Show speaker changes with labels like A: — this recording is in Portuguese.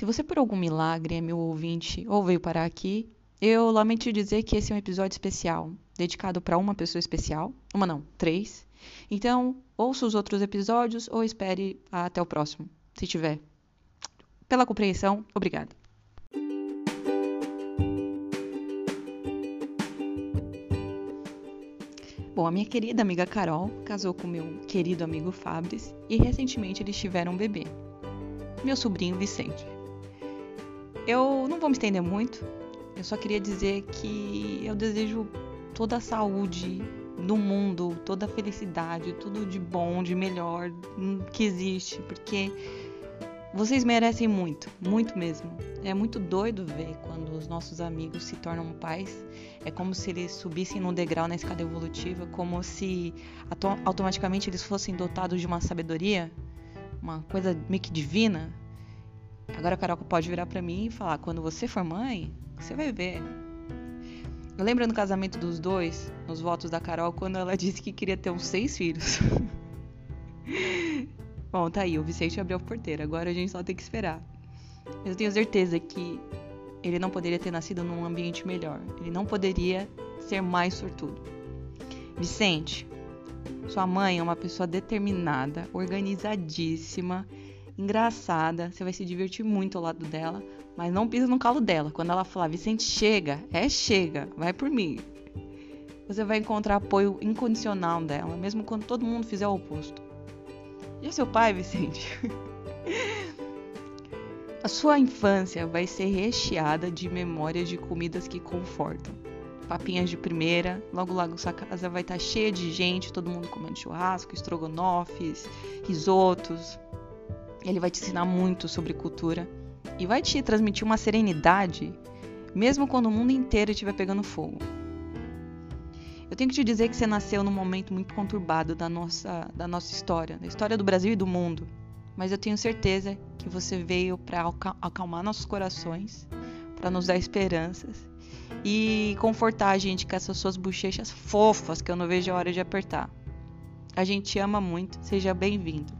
A: Se você por algum milagre é meu ouvinte ou veio parar aqui, eu lamento dizer que esse é um episódio especial, dedicado para uma pessoa especial. Uma não, três. Então, ouça os outros episódios ou espere até o próximo, se tiver. Pela compreensão, obrigada. Bom, a minha querida amiga Carol casou com meu querido amigo Fabris e recentemente eles tiveram um bebê, meu sobrinho Vicente. Eu não vou me estender muito, eu só queria dizer que eu desejo toda a saúde do mundo, toda a felicidade, tudo de bom, de melhor que existe, porque vocês merecem muito, muito mesmo. É muito doido ver quando os nossos amigos se tornam pais. É como se eles subissem num degrau na escada evolutiva, como se automaticamente eles fossem dotados de uma sabedoria, uma coisa meio que divina. Agora a Carol pode virar para mim e falar: quando você for mãe, você vai ver. Eu lembro no casamento dos dois, nos votos da Carol, quando ela disse que queria ter uns seis filhos. Bom, tá aí, o Vicente abriu a porteira, agora a gente só tem que esperar. Eu tenho certeza que ele não poderia ter nascido num ambiente melhor. Ele não poderia ser mais sortudo. Vicente, sua mãe é uma pessoa determinada, organizadíssima, engraçada. Você vai se divertir muito ao lado dela, mas não pisa no calo dela. Quando ela falar, Vicente, chega, é chega, vai por mim. Você vai encontrar apoio incondicional dela, mesmo quando todo mundo fizer o oposto. E o seu pai, Vicente? A sua infância vai ser recheada de memórias de comidas que confortam. Papinhas de primeira, logo logo sua casa vai estar cheia de gente, todo mundo comendo churrasco, estrogonofes, risotos. Ele vai te ensinar muito sobre cultura e vai te transmitir uma serenidade, mesmo quando o mundo inteiro estiver pegando fogo. Eu tenho que te dizer que você nasceu num momento muito conturbado da nossa, da nossa história, da história do Brasil e do mundo. Mas eu tenho certeza que você veio para acalmar nossos corações, para nos dar esperanças e confortar a gente com essas suas bochechas fofas que eu não vejo a hora de apertar. A gente ama muito, seja bem-vindo.